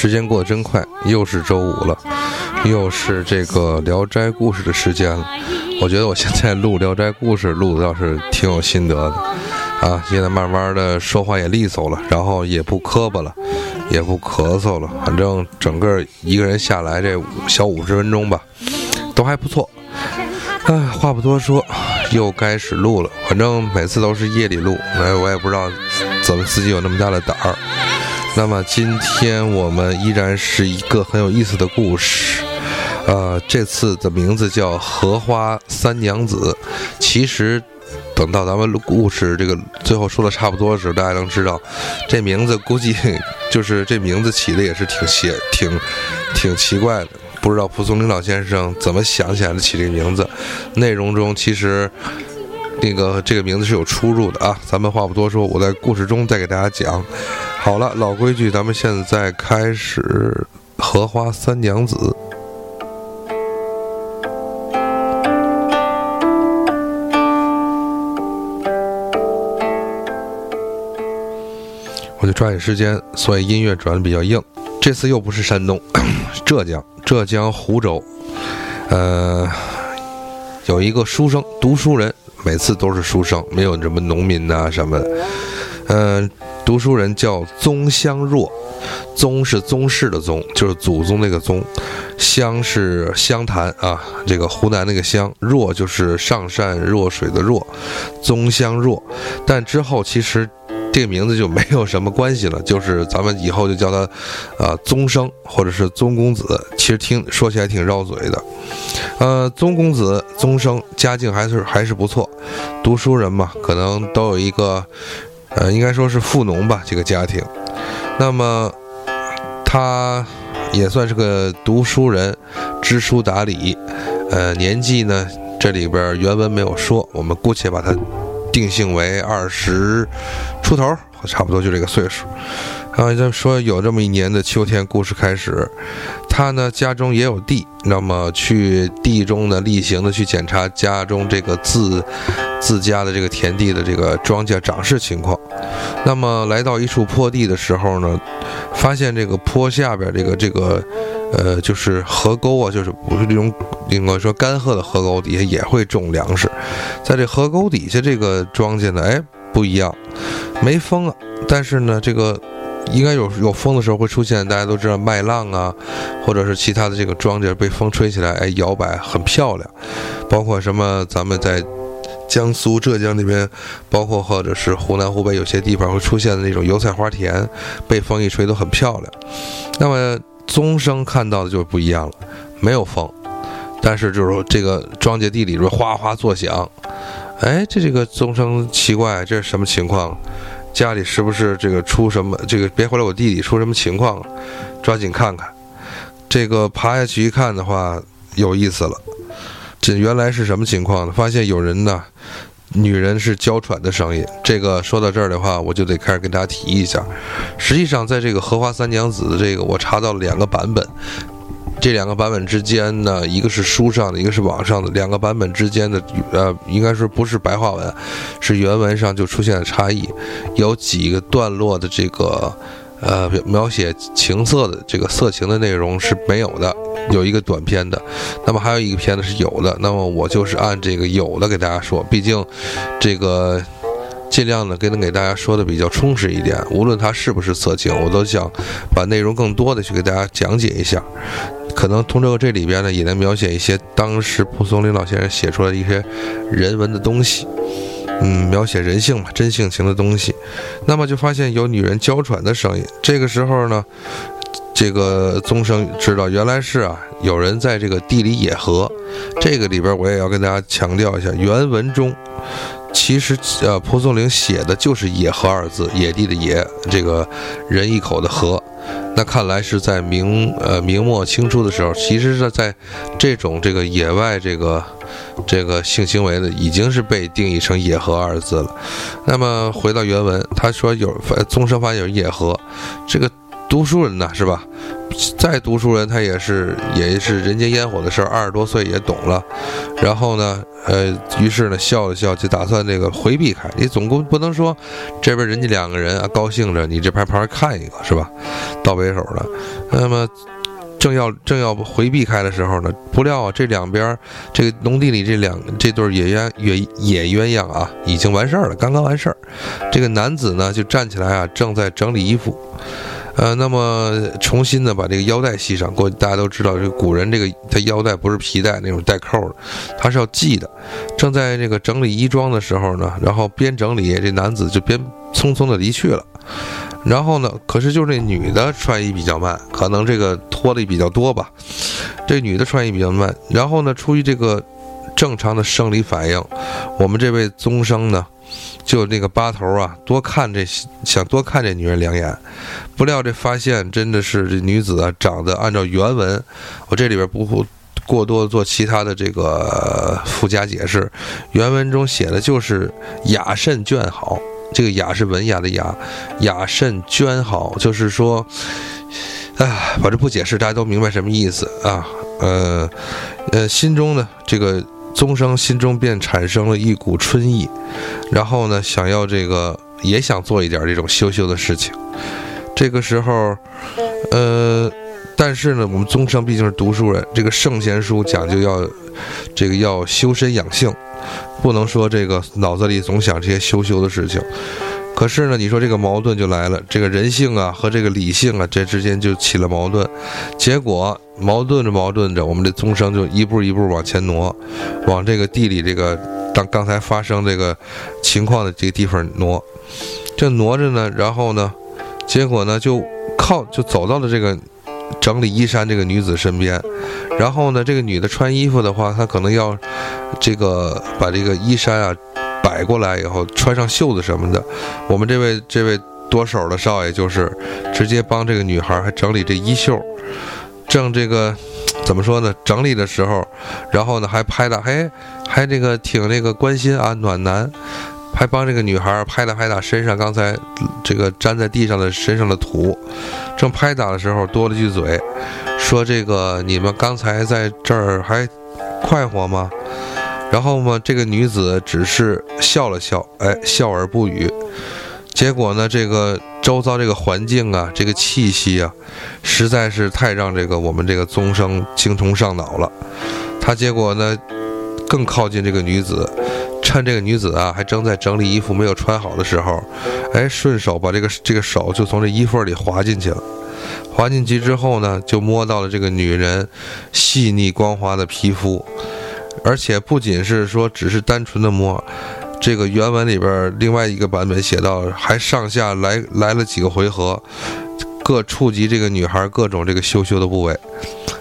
时间过得真快，又是周五了，又是这个《聊斋故事》的时间了。我觉得我现在录《聊斋故事》录的倒是挺有心得的啊，现在慢慢的说话也利索了，然后也不磕巴了，也不咳嗽了，反正整个一个人下来这小五十分钟吧，都还不错。哎，话不多说，又开始录了。反正每次都是夜里录，哎，我也不知道怎么自己有那么大的胆儿。那么今天我们依然是一个很有意思的故事，呃，这次的名字叫《荷花三娘子》。其实等到咱们故事这个最后说的差不多的时候，大家能知道，这名字估计就是这名字起的也是挺邪、挺挺奇怪的。不知道蒲松龄老先生怎么想起来的起这个名字，内容中其实那个这个名字是有出入的啊。咱们话不多说，我在故事中再给大家讲。好了，老规矩，咱们现在开始《荷花三娘子》。我就抓紧时间，所以音乐转的比较硬。这次又不是山东，浙江。浙江湖州，呃，有一个书生，读书人，每次都是书生，没有什么农民呐什么的。嗯，读书人叫宗香若，宗是宗室的宗，就是祖宗那个宗，湘是湘潭啊，这个湖南那个湘，若就是上善若水的若，宗香若。但之后其实。这个名字就没有什么关系了，就是咱们以后就叫他，啊，宗生或者是宗公子。其实听说起来挺绕嘴的，呃，宗公子、宗生家境还是还是不错，读书人嘛，可能都有一个，呃，应该说是富农吧，这个家庭。那么他也算是个读书人，知书达理，呃，年纪呢，这里边原文没有说，我们姑且把它。定性为二十出头，差不多就这个岁数。啊，就说有这么一年的秋天，故事开始。他呢家中也有地，那么去地中呢例行的去检查家中这个自自家的这个田地的这个庄稼长势情况。那么来到一处坡地的时候呢，发现这个坡下边这个这个。呃，就是河沟啊，就是不是这种应该说干涸的河沟底下也会种粮食，在这河沟底下这个庄稼呢，哎，不一样，没风啊，但是呢，这个应该有有风的时候会出现，大家都知道麦浪啊，或者是其他的这个庄稼被风吹起来，哎，摇摆很漂亮，包括什么咱们在江苏、浙江那边，包括或者是湖南、湖北有些地方会出现的那种油菜花田，被风一吹都很漂亮，那么。宗生看到的就不一样了，没有风，但是就是说这个庄稼地里边哗哗作响，哎，这这个宗生奇怪，这是什么情况？家里是不是这个出什么？这个别回来，我弟弟出什么情况了？抓紧看看，这个爬下去一看的话，有意思了，这原来是什么情况呢？发现有人呢。女人是娇喘的声音，这个说到这儿的话，我就得开始跟大家提一下。实际上，在这个荷花三娘子的这个，我查到了两个版本，这两个版本之间呢，一个是书上的，一个是网上的，两个版本之间的，呃，应该说不是白话文，是原文上就出现了差异，有几个段落的这个。呃，描写情色的这个色情的内容是没有的，有一个短片的，那么还有一个片子是有的，那么我就是按这个有的给大家说，毕竟这个尽量的给能给大家说的比较充实一点，无论它是不是色情，我都想把内容更多的去给大家讲解一下，可能通过这里边呢，也能描写一些当时蒲松龄老先生写出来的一些人文的东西。嗯，描写人性嘛，真性情的东西，那么就发现有女人娇喘的声音。这个时候呢，这个宗生知道原来是啊，有人在这个地里野合。这个里边我也要跟大家强调一下，原文中其实呃蒲松龄写的就是“野合”二字，野地的野，这个人一口的合。那看来是在明呃明末清初的时候，其实是在这种这个野外这个。这个性行为呢，已经是被定义成“野合”二字了。那么回到原文，他说有宗生发有野合，这个读书人呢，是吧？再读书人，他也是也是人间烟火的事儿，二十多岁也懂了。然后呢，呃，于是呢，笑了笑，就打算这个回避开。你总共不能说这边人家两个人啊高兴着，你这边旁边看一个是吧？倒背手了。那么正要正要回避开的时候呢，不料啊，这两边这个农地里这两这对野鸳野野鸳鸯啊，已经完事儿了，刚刚完事儿。这个男子呢，就站起来啊，正在整理衣服。呃，那么重新的把这个腰带系上。过大家都知道，这古人这个他腰带不是皮带那种带扣的，他是要系的。正在这个整理衣装的时候呢，然后边整理，这男子就边匆匆的离去了。然后呢，可是就是那女的穿衣比较慢，可能这个脱的比较多吧。这女的穿衣比较慢，然后呢，出于这个正常的生理反应，我们这位宗生呢。就那个八头啊，多看这想多看这女人两眼，不料这发现真的是这女子啊，长得按照原文，我这里边不过多做其他的这个附加解释，原文中写的就是雅甚娟好，这个雅是文雅的雅，雅甚娟好，就是说，哎，我这不解释，大家都明白什么意思啊？呃，呃，心中呢这个。宗生心中便产生了一股春意，然后呢，想要这个也想做一点这种羞羞的事情。这个时候，呃，但是呢，我们宗生毕竟是读书人，这个圣贤书讲究要这个要修身养性，不能说这个脑子里总想这些羞羞的事情。可是呢，你说这个矛盾就来了，这个人性啊和这个理性啊，这之间就起了矛盾。结果矛盾着矛盾着，我们这宗生就一步一步往前挪，往这个地里这个当刚才发生这个情况的这个地方挪。这挪着呢，然后呢，结果呢就靠就走到了这个整理衣衫这个女子身边。然后呢，这个女的穿衣服的话，她可能要这个把这个衣衫啊。摆过来以后，穿上袖子什么的，我们这位这位多手的少爷就是直接帮这个女孩还整理这衣袖，正这个怎么说呢？整理的时候，然后呢还拍打，嘿，还这个挺那个关心啊，暖男，还帮这个女孩拍打拍打身上刚才这个粘在地上的身上的土。正拍打的时候，多了句嘴，说这个你们刚才在这儿还快活吗？然后嘛，这个女子只是笑了笑，哎，笑而不语。结果呢，这个周遭这个环境啊，这个气息啊，实在是太让这个我们这个宗生精虫上脑了。他结果呢，更靠近这个女子，趁这个女子啊还正在整理衣服没有穿好的时候，哎，顺手把这个这个手就从这衣缝里滑进去了。滑进去之后呢，就摸到了这个女人细腻光滑的皮肤。而且不仅是说只是单纯的摸，这个原文里边另外一个版本写到，还上下来来了几个回合，各触及这个女孩各种这个羞羞的部位。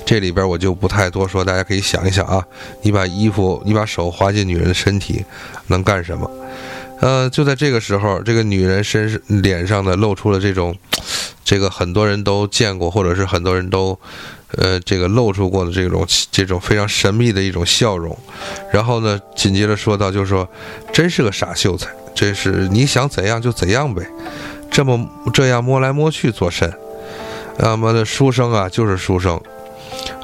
这里边我就不太多说，大家可以想一想啊，你把衣服，你把手滑进女人的身体，能干什么？呃，就在这个时候，这个女人身上脸上呢露出了这种，这个很多人都见过，或者是很多人都。呃，这个露出过的这种这种非常神秘的一种笑容，然后呢，紧接着说到，就是说，真是个傻秀才，真是你想怎样就怎样呗，这么这样摸来摸去做甚？那么的书生啊，就是书生，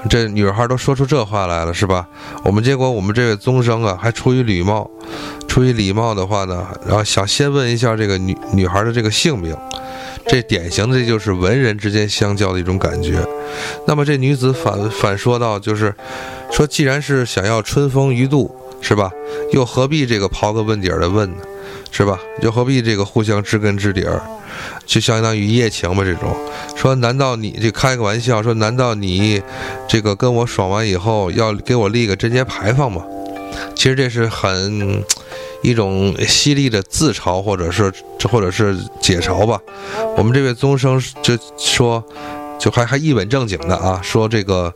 这女孩都说出这话来了，是吧？我们结果我们这位宗生啊，还出于礼貌，出于礼貌的话呢，然后想先问一下这个女女孩的这个姓名。这典型的这就是文人之间相交的一种感觉。那么这女子反反说道，就是说，既然是想要春风一度，是吧？又何必这个刨根问底儿的问呢？是吧？就何必这个互相知根知底儿，就相当于一夜情吧？这种说，难道你这开个玩笑说，难道你这个跟我爽完以后要给我立个贞节牌坊吗？其实这是很。一种犀利的自嘲，或者是或者是解嘲吧。我们这位宗生就说，就还还一本正经的啊，说这个，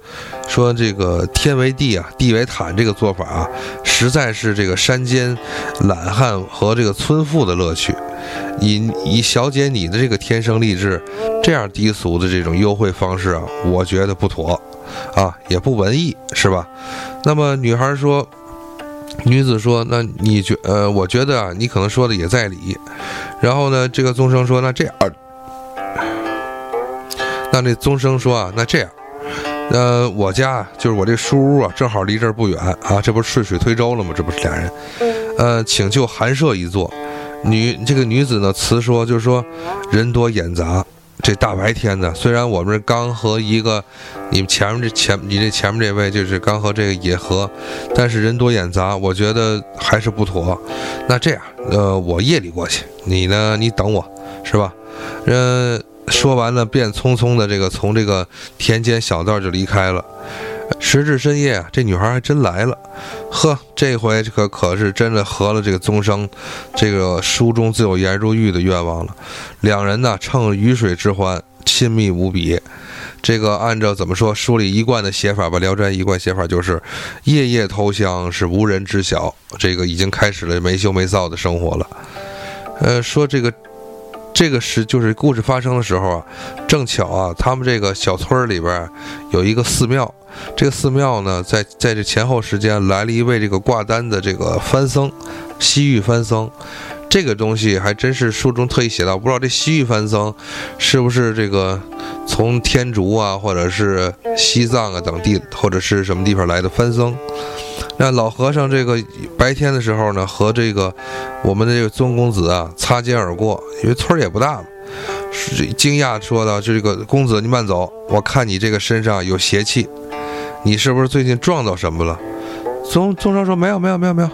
说这个天为地啊，地为毯，这个做法啊，实在是这个山间懒汉和这个村妇的乐趣。以以小姐你的这个天生丽质，这样低俗的这种优惠方式啊，我觉得不妥啊，也不文艺，是吧？那么女孩说。女子说：“那你觉呃，我觉得啊，你可能说的也在理。然后呢，这个宗生说：那这样，那那宗生说啊，那这样，呃，我家就是我这书屋啊，正好离这儿不远啊，这不是顺水推舟了吗？这不是俩人，呃，请就寒舍一座。女这个女子呢，辞说就是说，人多眼杂。这大白天的，虽然我们刚和一个，你们前面这前你这前面这位就是刚和这个野合，但是人多眼杂，我觉得还是不妥。那这样，呃，我夜里过去，你呢，你等我，是吧？嗯，说完了，便匆匆的这个从这个田间小道就离开了。时至深夜，这女孩还真来了，呵，这回可可是真的合了这个宗生，这个书中自有颜如玉的愿望了。两人呢，乘雨水之欢，亲密无比。这个按照怎么说，书里一贯的写法吧，《聊斋》一贯写法就是夜夜偷香，是无人知晓。这个已经开始了没羞没臊的生活了。呃，说这个。这个是就是故事发生的时候啊，正巧啊，他们这个小村里边有一个寺庙，这个寺庙呢，在在这前后时间来了一位这个挂单的这个番僧，西域番僧。这个东西还真是书中特意写到，不知道这西域番僧是不是这个从天竺啊，或者是西藏啊等地，或者是什么地方来的番僧。那老和尚这个白天的时候呢，和这个我们的这个宗公子啊擦肩而过，因为村儿也不大嘛，是惊讶说道：“这个公子，你慢走，我看你这个身上有邪气，你是不是最近撞到什么了？”宗宗生说：“没有，没有，没有，没有。”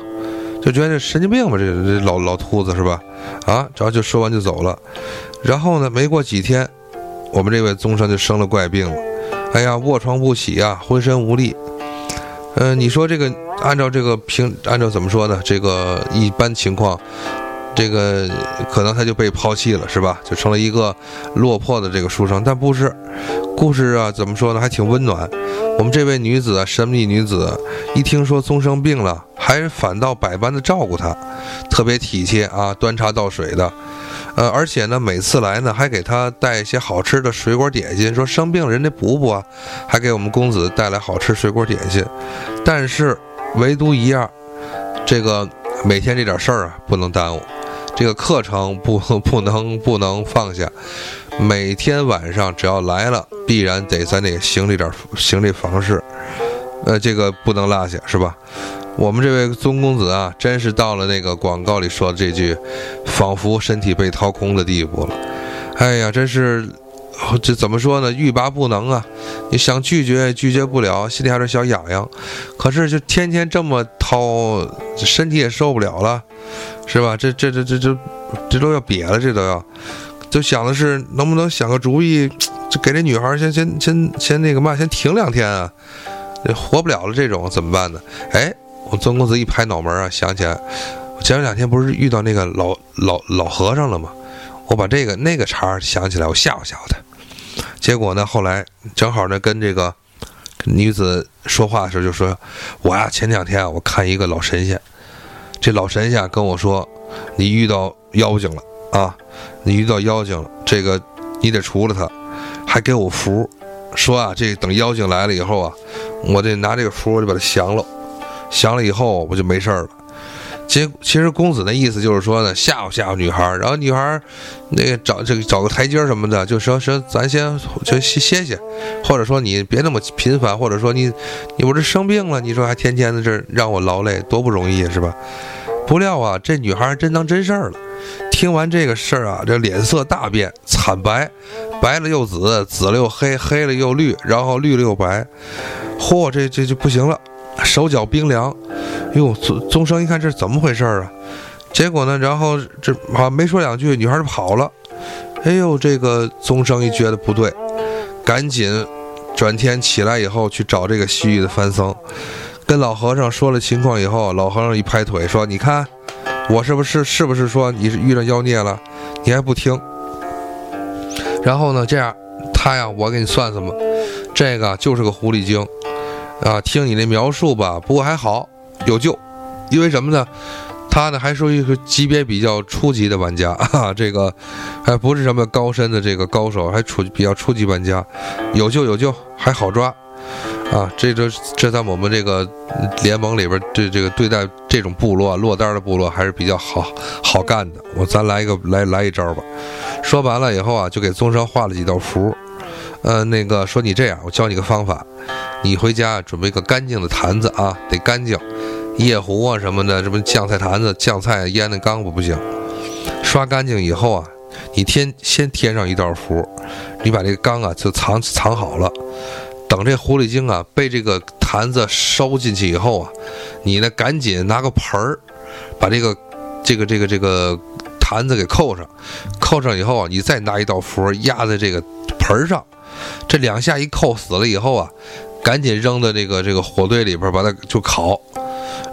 就觉得这神经病吧，这这老老秃子是吧？啊，然后就说完就走了。然后呢，没过几天，我们这位宗生就生了怪病了。哎呀，卧床不起啊，浑身无力。嗯，你说这个按照这个平，按照怎么说呢？这个一般情况，这个可能他就被抛弃了，是吧？就成了一个落魄的这个书生。但不是，故事啊，怎么说呢？还挺温暖。我们这位女子啊，神秘女子，一听说宗生病了。还反倒百般的照顾他，特别体贴啊，端茶倒水的，呃，而且呢，每次来呢，还给他带一些好吃的水果点心，说生病人得补补啊，还给我们公子带来好吃水果点心。但是唯独一样，这个每天这点事儿啊，不能耽误，这个课程不 不能不能放下，每天晚上只要来了，必然得咱得行这点行这房事，呃，这个不能落下，是吧？我们这位宗公子啊，真是到了那个广告里说的这句，仿佛身体被掏空的地步了。哎呀，真是，这怎么说呢？欲罢不能啊！你想拒绝也拒绝不了，心里还有点小痒痒。可是就天天这么掏，身体也受不了了，是吧？这这这这这，这都要瘪了，这都要。就想的是能不能想个主意，就给这女孩先先先先那个嘛，先停两天啊，活不了了这种怎么办呢？哎。我曾公子一拍脑门啊，想起来，我前两天不是遇到那个老老老和尚了吗？我把这个那个茬想起来，我吓唬吓唬他。结果呢，后来正好呢，跟这个女子说话的时候就说：“我呀，前两天啊，我看一个老神仙，这老神仙跟我说，你遇到妖精了啊，你遇到妖精了，这个你得除了他，还给我符，说啊，这等妖精来了以后啊，我得拿这个符，我就把它降了。”降了以后我就没事了。结其实公子那意思就是说呢，吓唬吓唬女孩，然后女孩那个找这个找个台阶什么的，就说说咱先就歇歇歇，或者说你别那么频繁，或者说你你不是生病了，你说还天天的这让我劳累，多不容易是吧？不料啊，这女孩真当真事儿了。听完这个事儿啊，这脸色大变，惨白，白了又紫，紫了又黑，黑了又绿，然后绿了又白。嚯，这这就不行了。手脚冰凉，哟，宗宗生一看这是怎么回事啊？结果呢，然后这啊没说两句，女孩就跑了。哎呦，这个宗生一觉得不对，赶紧转天起来以后去找这个西域的番僧，跟老和尚说了情况以后，老和尚一拍腿说：“你看，我是不是是不是说你是遇到妖孽了？你还不听？然后呢，这样他呀，我给你算算吧，这个就是个狐狸精。”啊，听你那描述吧，不过还好有救，因为什么呢？他呢还属于一个级别比较初级的玩家 啊，这个还不是什么高深的这个高手，还初比较初级玩家，有救有救，还好抓啊！这这这在我们这个联盟里边，对这个对待这种部落落单的部落还是比较好好干的。我咱来一个来来一招吧，说完了以后啊，就给宗生画了几道符。呃，那个说你这样，我教你个方法，你回家准备个干净的坛子啊，得干净，夜壶啊什么的，什么酱菜坛子、酱菜腌的缸不不行，刷干净以后啊，你添先添上一道符，你把这个缸啊就藏藏好了，等这狐狸精啊被这个坛子收进去以后啊，你呢赶紧拿个盆儿，把这个这个这个这个坛子给扣上，扣上以后啊，你再拿一道符压在这个盆上。这两下一扣死了以后啊，赶紧扔到这个这个火堆里边，把它就烤。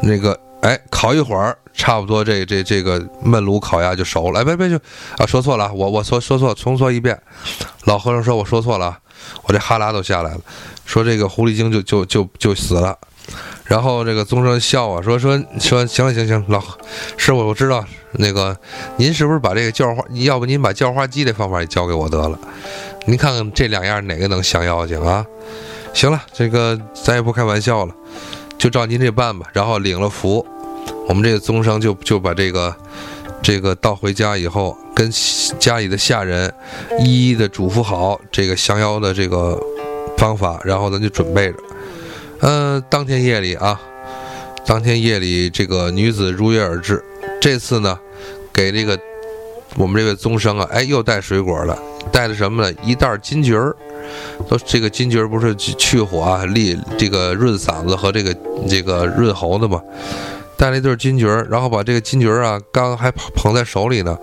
那个哎，烤一会儿，差不多这这这个焖炉烤鸭就熟了。哎，别别就啊，说错了，我我说说错，重说一遍。老和尚说我说错了，我这哈喇都下来了。说这个狐狸精就就就就死了。然后这个宗生笑啊，说说说行了行行，老师傅我知道那个您是不是把这个叫花，要不您把叫花鸡的方法也教给我得了。您看看这两样哪个能降妖精啊？行了，这个咱也不开玩笑了，就照您这办吧。然后领了符，我们这个宗生就就把这个这个到回家以后，跟家里的下人一一的嘱咐好这个降妖的这个方法，然后咱就准备着。嗯，当天夜里啊，当天夜里这个女子如约而至，这次呢，给这个我们这位宗生啊，哎，又带水果了。带的什么呢？一袋金桔儿，都这个金桔儿不是去火啊，利这个润嗓子和这个这个润喉的嘛。带了一对金桔儿，然后把这个金桔儿啊，刚还捧在手里呢，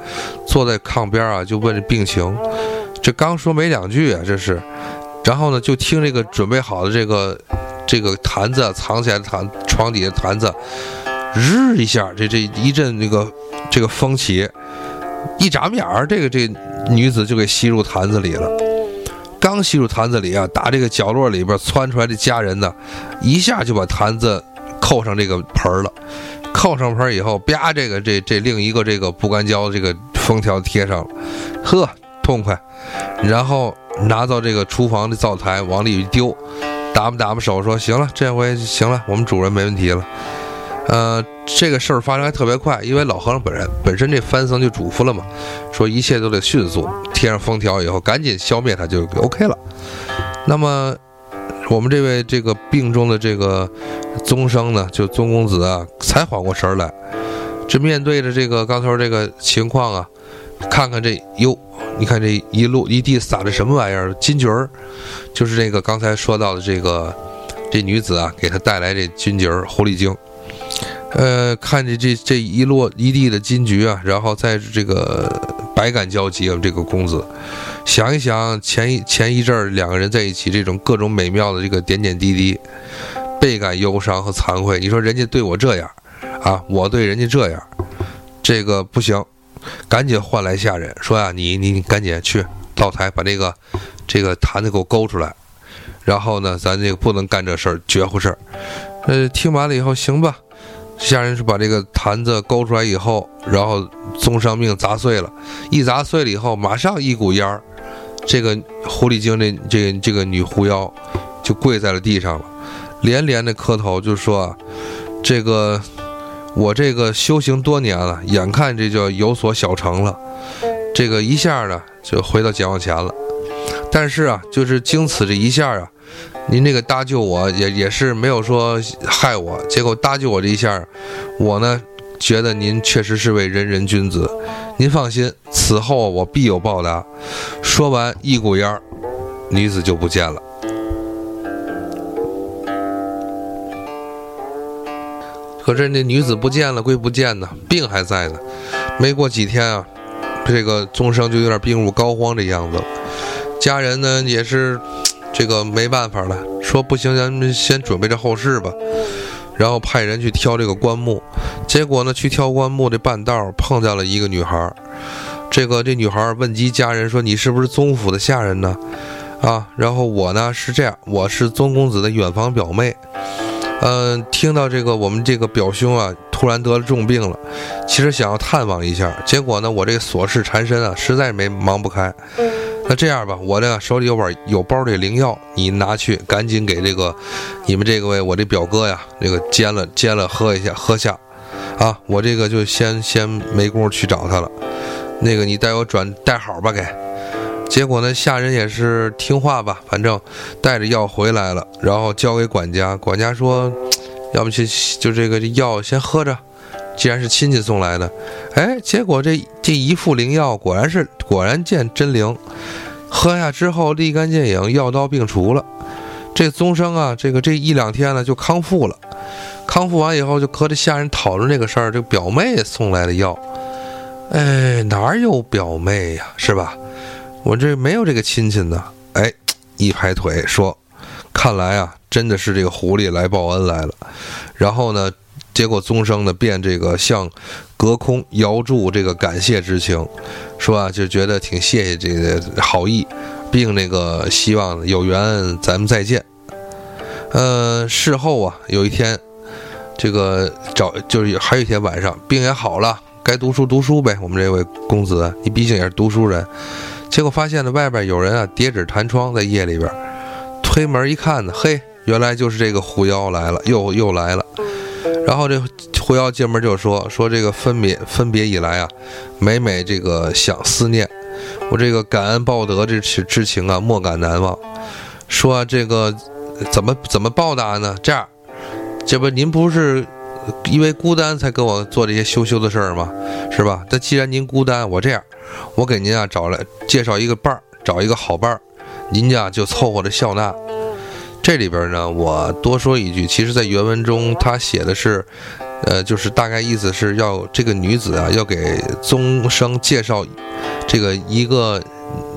坐在炕边啊，就问这病情。这刚说没两句啊，这是，然后呢，就听这个准备好的这个这个坛子藏起来的坛床底下坛子，日一下，这这一阵那个这个风起。一眨眼儿，这个这女子就给吸入坛子里了。刚吸入坛子里啊，打这个角落里边窜出来的家人呢，一下就把坛子扣上这个盆儿了。扣上盆儿以后，啪，这个这这另一个这个不干胶这个封条贴上了，呵，痛快。然后拿到这个厨房的灶台往里一丢，打吧打吧手说：“行了，这回行了，我们主人没问题了。”呃，这个事儿发生还特别快，因为老和尚本人本身这番僧就嘱咐了嘛，说一切都得迅速，贴上封条以后赶紧消灭他就 OK 了。那么我们这位这个病中的这个宗生呢，就宗公子啊，才缓过神来，这面对着这个刚才这个情况啊，看看这哟，你看这一路一地撒的什么玩意儿？金桔儿，就是这个刚才说到的这个这女子啊，给他带来这金桔儿狐狸精。呃，看着这这一落一地的金桔啊，然后在这个百感交集啊，这个公子，想一想前一前一阵儿两个人在一起这种各种美妙的这个点点滴滴，倍感忧伤和惭愧。你说人家对我这样，啊，我对人家这样，这个不行，赶紧唤来下人说呀，你你你赶紧去灶台把这个这个坛子给我勾出来，然后呢，咱这个不能干这事儿，绝乎事儿。呃，听完了以后，行吧。下人是把这个坛子勾出来以后，然后宗上命砸碎了，一砸碎了以后，马上一股烟儿，这个狐狸精这这这个女狐妖就跪在了地上了，连连的磕头，就说：“这个我这个修行多年了，眼看这就要有所小成了，这个一下呢就回到解放前了。但是啊，就是经此这一下啊。”您这个搭救我也也是没有说害我，结果搭救我这一下，我呢觉得您确实是位仁人君子，您放心，此后我必有报答。说完，一股烟儿，女子就不见了。可是那女子不见了归不见呢，病还在呢。没过几天啊，这个宗生就有点病入膏肓的样子，家人呢也是。这个没办法了，说不行，咱们先准备着后事吧。然后派人去挑这个棺木，结果呢，去挑棺木的半道碰见了一个女孩。这个这女孩问及家人说：“你是不是宗府的下人呢？”啊，然后我呢是这样，我是宗公子的远房表妹。嗯，听到这个我们这个表兄啊突然得了重病了，其实想要探望一下，结果呢我这琐事缠身啊，实在没忙不开。那这样吧，我这手里有本有包这灵药，你拿去，赶紧给这个你们这个位我这表哥呀，那个煎了煎了喝一下喝下，啊，我这个就先先没工夫去找他了。那个你带我转带好吧，给。结果呢，下人也是听话吧，反正带着药回来了，然后交给管家。管家说：“要不去就这个药先喝着，既然是亲戚送来的。”哎，结果这这一副灵药果然是果然见真灵，喝下之后立竿见影，药到病除了。这宗生啊，这个这一两天呢就康复了。康复完以后，就和这下人讨论这个事儿。这表妹送来的药，哎，哪有表妹呀，是吧？我这没有这个亲戚呢。哎，一拍腿说：“看来啊，真的是这个狐狸来报恩来了。”然后呢，结果宗生呢便这个向隔空遥祝这个感谢之情，说啊就觉得挺谢谢这个好意，并那个希望有缘咱们再见。呃，事后啊，有一天。这个找就是还有一天晚上，病也好了，该读书读书呗。我们这位公子，你毕竟也是读书人。结果发现呢，外边有人啊，叠纸弹窗，在夜里边推门一看呢，嘿，原来就是这个狐妖来了，又又来了。然后这狐妖进门就说：“说这个分别分别以来啊，每每这个想思念，我这个感恩报德这之情啊，莫敢难忘。说这个怎么怎么报答呢？这样。”这不，您不是因为孤单才跟我做这些羞羞的事儿吗？是吧？那既然您孤单，我这样，我给您啊找来介绍一个伴儿，找一个好伴儿，您家就凑合着笑纳。这里边呢，我多说一句，其实，在原文中他写的是，呃，就是大概意思是要这个女子啊，要给宗生介绍这个一个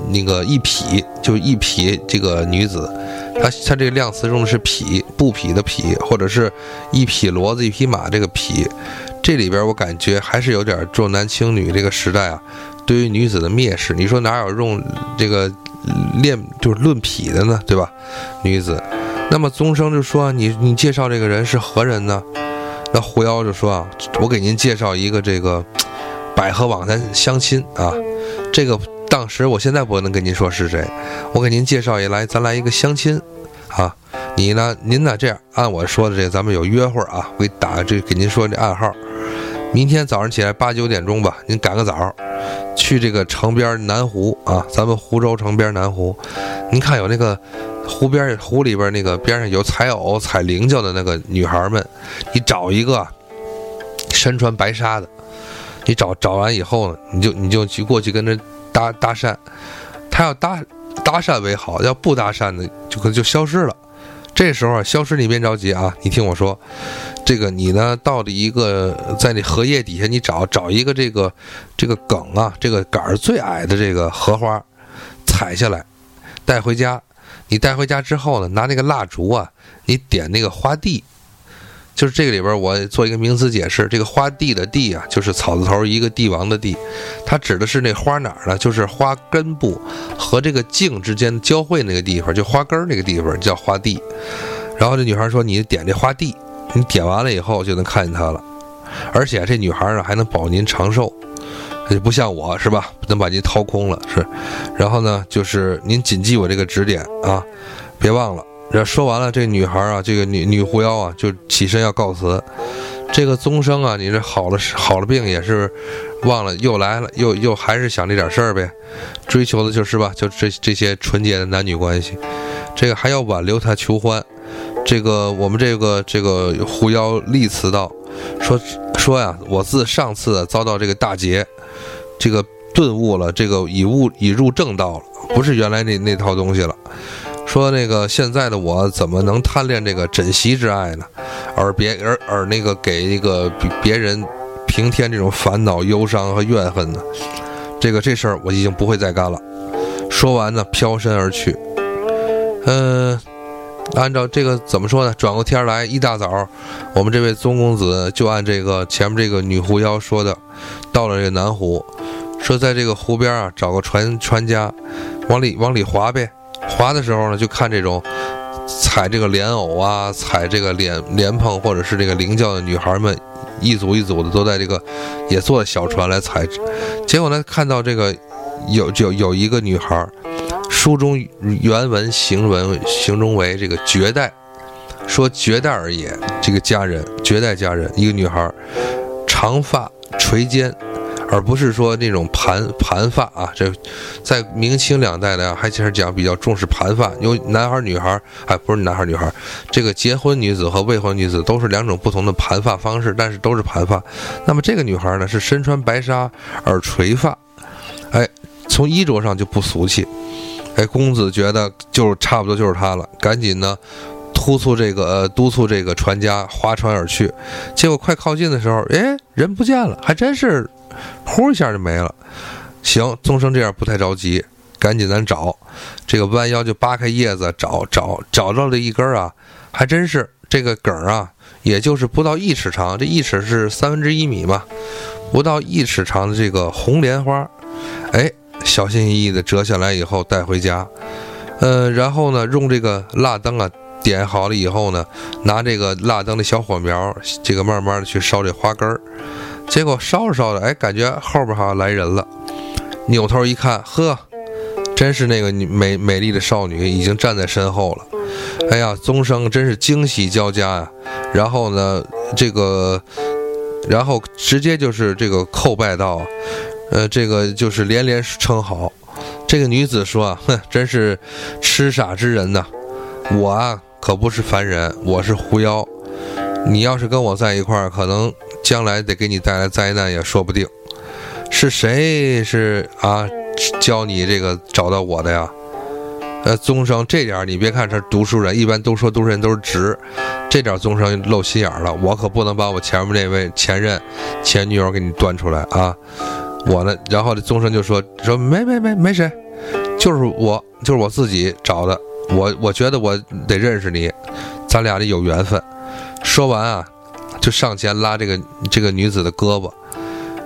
那个一匹，就一匹这个女子。他他这个量词用的是匹布匹的匹，或者是一匹骡子一匹马这个匹，这里边我感觉还是有点重男轻女这个时代啊，对于女子的蔑视。你说哪有用这个练就是论匹的呢，对吧？女子，那么宗生就说你你介绍这个人是何人呢？那狐妖就说啊，我给您介绍一个这个百合网的相亲啊，这个。当时，我现在不能跟您说是谁，我给您介绍一来，咱来一个相亲，啊，你呢，您呢这样按我说的这，咱们有约会啊，我给打这给您说这暗号，明天早上起来八九点钟吧，您赶个早，去这个城边南湖啊，咱们湖州城边南湖，您看有那个湖边湖里边那个边上有踩藕踩菱角的那个女孩们，你找一个身穿白纱的，你找找完以后呢，你就你就去过去跟着。搭搭讪，他要搭搭讪为好，要不搭讪的就可能就消失了。这时候，消失你别着急啊，你听我说，这个你呢，到了一个在那荷叶底下，你找找一个这个这个梗啊，这个杆儿最矮的这个荷花，采下来带回家。你带回家之后呢，拿那个蜡烛啊，你点那个花蒂。就是这个里边，我做一个名词解释。这个花地的地啊，就是草字头一个帝王的帝，它指的是那花哪儿呢？就是花根部和这个茎之间交汇那个地方，就花根那个地方叫花蒂。然后这女孩说：“你点这花蒂，你点完了以后就能看见它了。而且这女孩呢还能保您长寿，也不像我是吧？能把您掏空了是。然后呢，就是您谨记我这个指点啊，别忘了。”这说完了，这女孩啊，这个女女狐妖啊，就起身要告辞。这个宗生啊，你这好了好了病也是忘了，又来了，又又还是想这点事儿呗，追求的就是吧，就这这些纯洁的男女关系。这个还要挽留他求欢。这个我们这个这个狐妖立辞道，说说呀，我自上次遭到这个大劫，这个顿悟了，这个已悟已入正道了，不是原来那那套东西了。说那个现在的我怎么能贪恋这个枕席之爱呢？而别而而那个给一个别别人平添这种烦恼、忧伤和怨恨呢？这个这事儿我已经不会再干了。说完呢，飘身而去。嗯，按照这个怎么说呢？转过天来一大早，我们这位宗公子就按这个前面这个女狐妖说的，到了这个南湖，说在这个湖边啊找个船船家，往里往里划呗。滑的时候呢，就看这种踩这个莲藕啊，踩这个莲莲蓬或者是这个菱角的女孩们，一组一组的都在这个也坐小船来踩。结果呢，看到这个有有有一个女孩，书中原文形容形容为这个绝代，说绝代而也，这个佳人绝代佳人，一个女孩，长发垂肩，而不是说那种盘盘发啊。这在明清两代呢还其实讲比较重视盘发，有男孩女孩，哎，不是男孩女孩，这个结婚女子和未婚女子都是两种不同的盘发方式，但是都是盘发。那么这个女孩呢是身穿白纱而垂发，哎，从衣着上就不俗气。哎，公子觉得就差不多就是她了，赶紧呢。督促这个呃，督促这个船家划船而去，结果快靠近的时候，哎，人不见了，还真是，呼一下就没了。行，宗生这样不太着急，赶紧咱找，这个弯腰就扒开叶子找找，找到了一根啊，还真是这个梗啊，也就是不到一尺长，这一尺是三分之一米嘛，不到一尺长的这个红莲花，哎，小心翼翼的折下来以后带回家，呃，然后呢，用这个蜡灯啊。点好了以后呢，拿这个蜡灯的小火苗，这个慢慢的去烧这花根儿，结果烧着烧着，哎，感觉后边好像来人了，扭头一看，呵，真是那个美美丽的少女已经站在身后了。哎呀，宗生真是惊喜交加呀。然后呢，这个，然后直接就是这个叩拜道，呃，这个就是连连称好。这个女子说：“哼，真是痴傻之人呐，我啊。”可不是凡人，我是狐妖。你要是跟我在一块儿，可能将来得给你带来灾难也说不定。是谁是啊？教你这个找到我的呀？呃，宗生这点你别看是读书人，一般都说读书人都是直，这点宗生露心眼了。我可不能把我前面那位前任前女友给你端出来啊！我呢，然后这宗生就说说没没没没谁，就是我就是我自己找的。我我觉得我得认识你，咱俩得有缘分。说完啊，就上前拉这个这个女子的胳膊，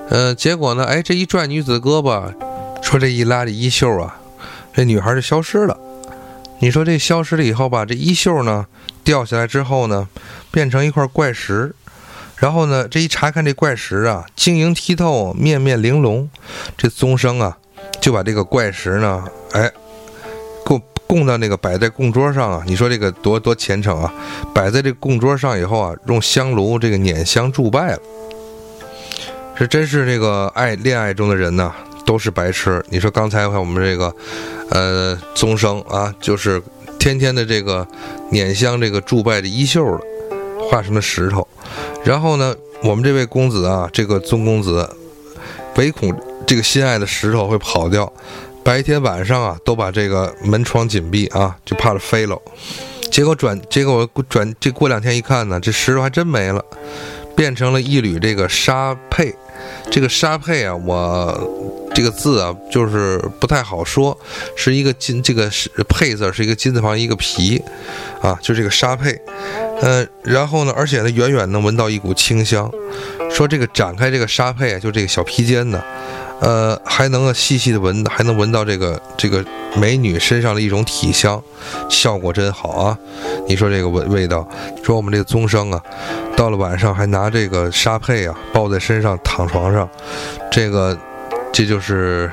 呃，结果呢，哎，这一拽女子的胳膊，说这一拉这衣袖啊，这女孩就消失了。你说这消失了以后吧，这衣袖呢掉下来之后呢，变成一块怪石，然后呢，这一查看这怪石啊，晶莹剔透，面面玲珑。这宗生啊，就把这个怪石呢，哎。供到那个摆在供桌上啊，你说这个多多虔诚啊！摆在这供桌上以后啊，用香炉这个捻香祝拜了。这真是这个爱恋爱中的人呐，都是白痴。你说刚才我们这个，呃，宗生啊，就是天天的这个捻香这个祝拜的衣袖了，画什么石头。然后呢，我们这位公子啊，这个宗公子，唯恐这个心爱的石头会跑掉。白天晚上啊，都把这个门窗紧闭啊，就怕它飞了。结果转，结果转这过两天一看呢，这石头还真没了，变成了一缕这个沙佩。这个沙佩啊，我这个字啊，就是不太好说，是一个金，这个是佩字是一个金字旁一个皮啊，就这个沙佩。呃，然后呢，而且呢，远远能闻到一股清香。说这个展开这个沙佩啊，就这个小披肩呢。呃，还能细细的闻，还能闻到这个这个美女身上的一种体香，效果真好啊！你说这个味味道，说我们这个宗生啊，到了晚上还拿这个沙佩啊抱在身上躺床上，这个这就是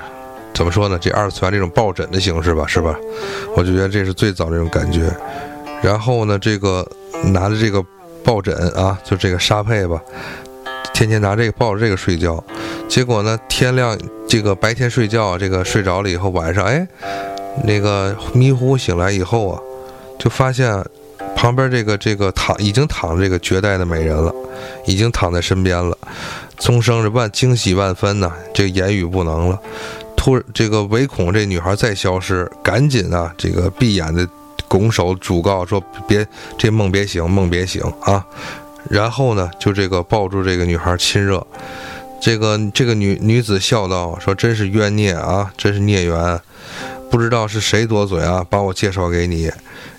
怎么说呢？这二次元这种抱枕的形式吧，是吧？我就觉得这是最早这种感觉。然后呢，这个拿着这个抱枕啊，就这个沙佩吧。天天拿这个抱着这个睡觉，结果呢，天亮这个白天睡觉，这个睡着了以后，晚上哎，那个迷糊醒来以后啊，就发现旁边这个这个躺已经躺着这个绝代的美人了，已经躺在身边了。宗生是万惊喜万分呐，这言语不能了。突这个唯恐这女孩再消失，赶紧啊，这个闭眼的拱手嘱告说：“别这梦别醒，梦别醒啊。”然后呢，就这个抱住这个女孩亲热，这个这个女女子笑道：“说真是冤孽啊，真是孽缘，不知道是谁多嘴啊，把我介绍给你，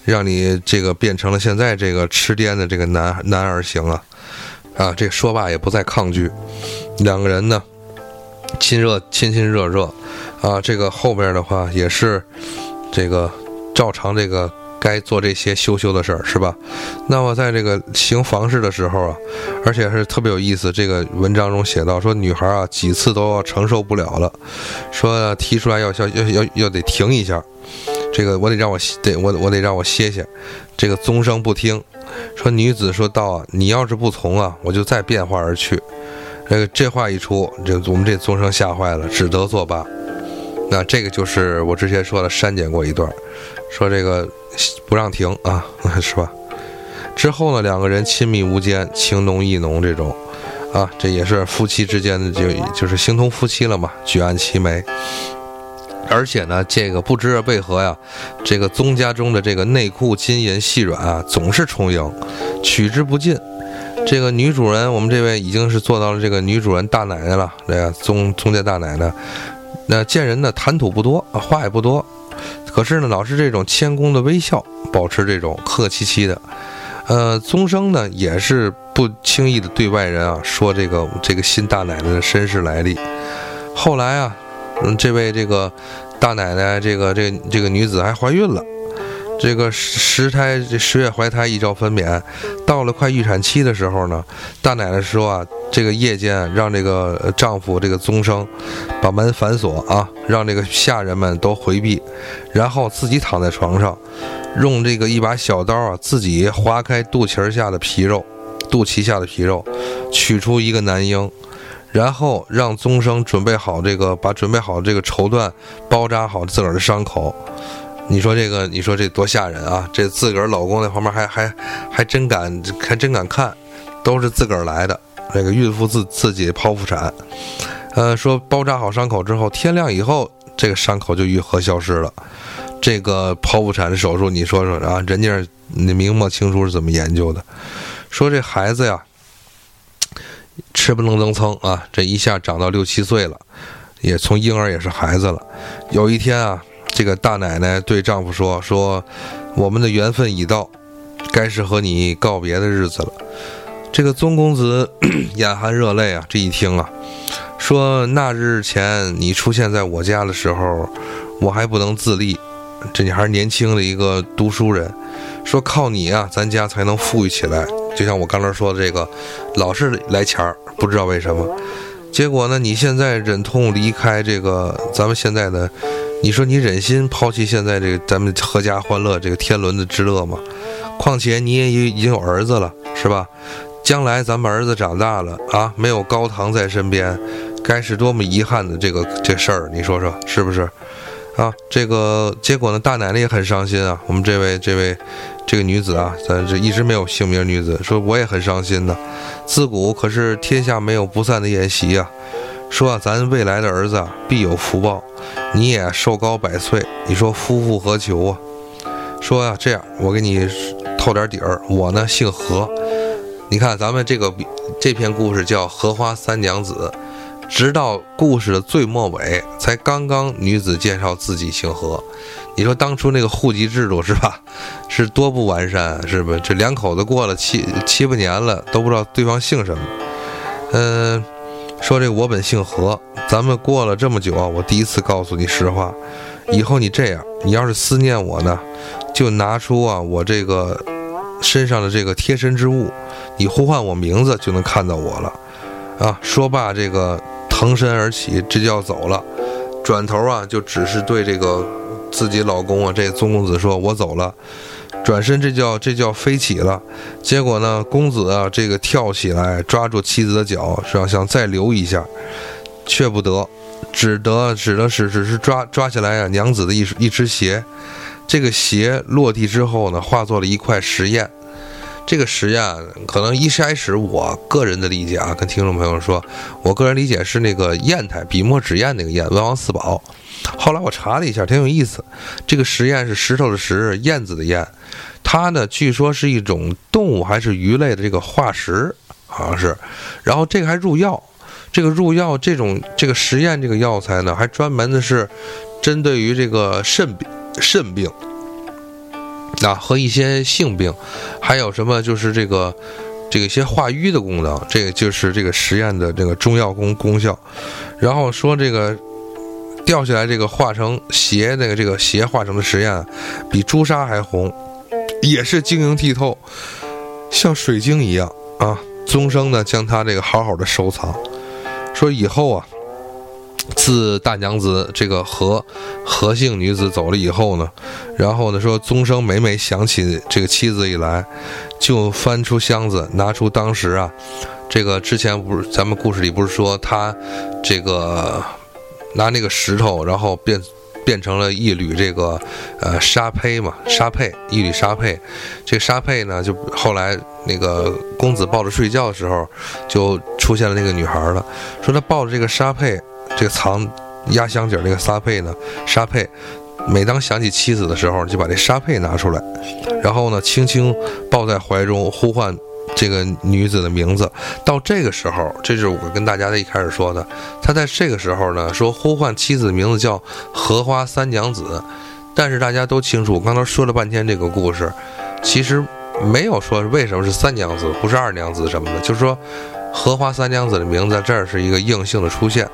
让你这个变成了现在这个痴癫的这个男男儿行啊！”啊，这说罢也不再抗拒，两个人呢，亲热亲亲热热，啊，这个后边的话也是这个照常这个。该做这些羞羞的事儿是吧？那么在这个行房事的时候啊，而且是特别有意思。这个文章中写到说，女孩啊几次都要承受不了了，说提出来要要要要要得停一下，这个我得让我得我我得让我歇歇。这个宗生不听，说女子说道，你要是不从啊，我就再变化而去。这个这话一出，这我们这宗生吓坏了，只得作罢。那这个就是我之前说的删减过一段，说这个不让停啊，是吧？之后呢，两个人亲密无间，情浓意浓，这种啊，这也是夫妻之间的，就就是形同夫妻了嘛，举案齐眉。而且呢，这个不知为何呀，这个宗家中的这个内裤、金银细软啊，总是充盈，取之不尽。这个女主人，我们这位已经是做到了这个女主人大奶奶了，这个宗宗家大奶奶。那见人呢，谈吐不多，话也不多，可是呢，老是这种谦恭的微笑，保持这种客气气的。呃，宗生呢，也是不轻易的对外人啊说这个这个新大奶奶的身世来历。后来啊。嗯，这位这个大奶奶，这个这这个女子还怀孕了，这个十胎这十月怀胎一朝分娩，到了快预产期的时候呢，大奶奶说啊，这个夜间让这个丈夫这个宗生把门反锁啊，让这个下人们都回避，然后自己躺在床上，用这个一把小刀啊，自己划开肚脐下的皮肉，肚脐下的皮肉，取出一个男婴。然后让宗生准备好这个，把准备好这个绸缎包扎好自个儿的伤口。你说这个，你说这多吓人啊！这自个儿老公在旁边还还还真敢，还真敢看，都是自个儿来的。这个孕妇自自己剖腹产，呃，说包扎好伤口之后，天亮以后这个伤口就愈合消失了。这个剖腹产的手术，你说说啊，人家那明末清初是怎么研究的？说这孩子呀。吃不能增蹭啊！这一下长到六七岁了，也从婴儿也是孩子了。有一天啊，这个大奶奶对丈夫说：“说我们的缘分已到，该是和你告别的日子了。”这个宗公子 眼含热泪啊！这一听啊，说那日前你出现在我家的时候，我还不能自立，这你还是年轻的一个读书人，说靠你啊，咱家才能富裕起来。就像我刚才说的这个，老是来钱儿，不知道为什么。结果呢，你现在忍痛离开这个咱们现在的，你说你忍心抛弃现在这个咱们阖家欢乐这个天伦的之乐吗？况且你也已经有儿子了，是吧？将来咱们儿子长大了啊，没有高堂在身边，该是多么遗憾的这个这事儿，你说说是不是？啊，这个结果呢，大奶奶也很伤心啊。我们这位这位这个女子啊，咱这一直没有姓名女子，说我也很伤心呢。自古可是天下没有不散的宴席啊。说啊，咱未来的儿子啊，必有福报，你也寿高百岁，你说夫复何求啊？说呀，这样我给你透点底儿，我呢姓何。你看咱们这个这篇故事叫《荷花三娘子》。直到故事的最末尾，才刚刚女子介绍自己姓何。你说当初那个户籍制度是吧？是多不完善，是不？这两口子过了七七八年了，都不知道对方姓什么。嗯，说这我本姓何，咱们过了这么久啊，我第一次告诉你实话。以后你这样，你要是思念我呢，就拿出啊我这个身上的这个贴身之物，你呼唤我名字就能看到我了。啊，说罢这个。腾身而起，这就要走了，转头啊，就只是对这个自己老公啊，这宗公子说：“我走了。”转身，这叫这叫飞起了。结果呢，公子啊，这个跳起来抓住妻子的脚，想想再留一下，却不得，只得只能是只是抓抓起来啊，娘子的一一只鞋。这个鞋落地之后呢，化作了一块石砚。这个实验可能一开始我个人的理解啊，跟听众朋友说，我个人理解是那个砚台，笔墨纸砚那个砚，文王四宝。后来我查了一下，挺有意思。这个实验是石头的石，燕子的燕，它呢据说是一种动物还是鱼类的这个化石，好像是。然后这个还入药，这个入药这种这个实验这个药材呢，还专门的是针对于这个肾病肾病。啊，和一些性病，还有什么就是这个，这个一些化瘀的功能，这个就是这个实验的这个中药功功效。然后说这个掉下来这个化成鞋那个这个鞋化成的实验，比朱砂还红，也是晶莹剔透，像水晶一样啊。宗生呢将它这个好好的收藏，说以后啊。自大娘子这个何何姓女子走了以后呢，然后呢说宗生每每想起这个妻子以来，就翻出箱子，拿出当时啊这个之前不是咱们故事里不是说他这个拿那个石头，然后变变成了一缕这个呃沙胚嘛，沙胚一缕沙胚。这沙胚呢，就后来那个公子抱着睡觉的时候，就出现了那个女孩了，说他抱着这个沙胚，这个藏压箱底那个沙胚呢，沙胚。每当想起妻子的时候，就把这沙佩拿出来，然后呢，轻轻抱在怀中，呼唤这个女子的名字。到这个时候，这就是我跟大家的一开始说的，他在这个时候呢，说呼唤妻子的名字叫荷花三娘子。但是大家都清楚，我刚才说了半天这个故事，其实没有说为什么是三娘子，不是二娘子什么的，就是说。荷花三娘子的名字在这儿是一个硬性的出现，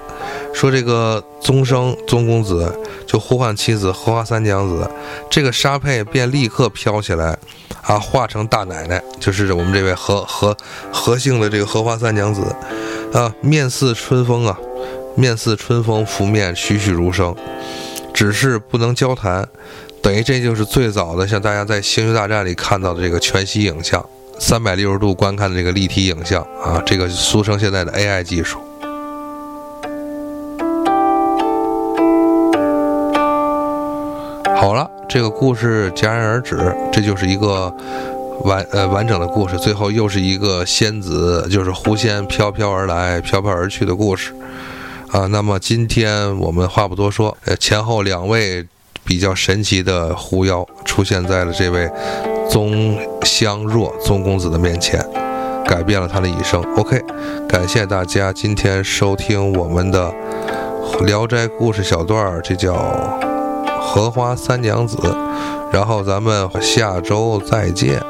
说这个宗生宗公子就呼唤妻子荷花三娘子，这个沙佩便立刻飘起来，啊，化成大奶奶，就是我们这位何何何姓的这个荷花三娘子，啊，面似春风啊，面似春风拂面栩栩如生，只是不能交谈，等于这就是最早的像大家在《星球大战》里看到的这个全息影像。三百六十度观看的这个立体影像啊，这个俗称现在的 AI 技术。好了，这个故事戛然而止，这就是一个完呃完整的故事。最后又是一个仙子，就是狐仙飘飘而来，飘飘而去的故事啊。那么今天我们话不多说，呃，前后两位比较神奇的狐妖出现在了这位。宗香若宗公子的面前，改变了他的一生。OK，感谢大家今天收听我们的《聊斋故事》小段儿，这叫荷花三娘子。然后咱们下周再见。